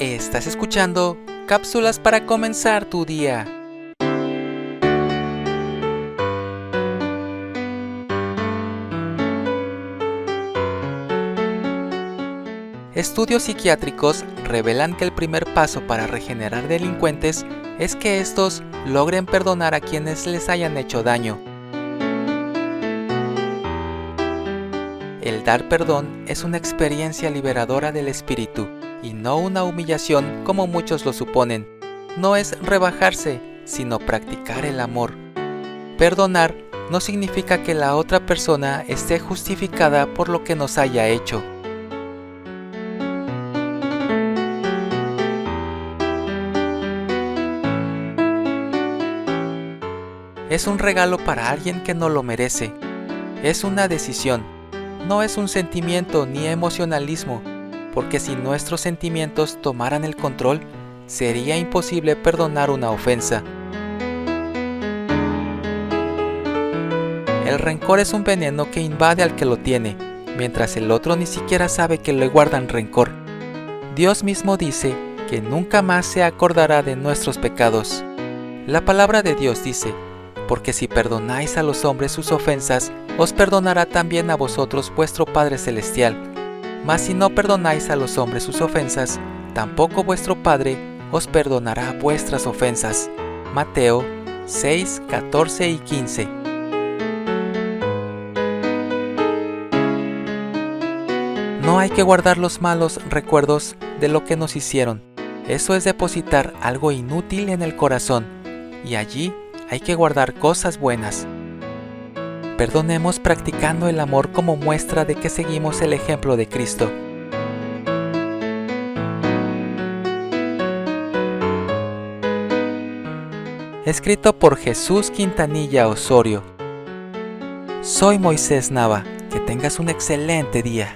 Estás escuchando cápsulas para comenzar tu día. Estudios psiquiátricos revelan que el primer paso para regenerar delincuentes es que estos logren perdonar a quienes les hayan hecho daño. El dar perdón es una experiencia liberadora del espíritu y no una humillación como muchos lo suponen. No es rebajarse, sino practicar el amor. Perdonar no significa que la otra persona esté justificada por lo que nos haya hecho. Es un regalo para alguien que no lo merece. Es una decisión. No es un sentimiento ni emocionalismo, porque si nuestros sentimientos tomaran el control, sería imposible perdonar una ofensa. El rencor es un veneno que invade al que lo tiene, mientras el otro ni siquiera sabe que le guardan rencor. Dios mismo dice que nunca más se acordará de nuestros pecados. La palabra de Dios dice, porque si perdonáis a los hombres sus ofensas, os perdonará también a vosotros vuestro Padre Celestial mas si no perdonáis a los hombres sus ofensas, tampoco vuestro Padre os perdonará vuestras ofensas. Mateo 6, 14 y 15. No hay que guardar los malos recuerdos de lo que nos hicieron. Eso es depositar algo inútil en el corazón, y allí hay que guardar cosas buenas. Perdonemos practicando el amor como muestra de que seguimos el ejemplo de Cristo. Escrito por Jesús Quintanilla Osorio. Soy Moisés Nava. Que tengas un excelente día.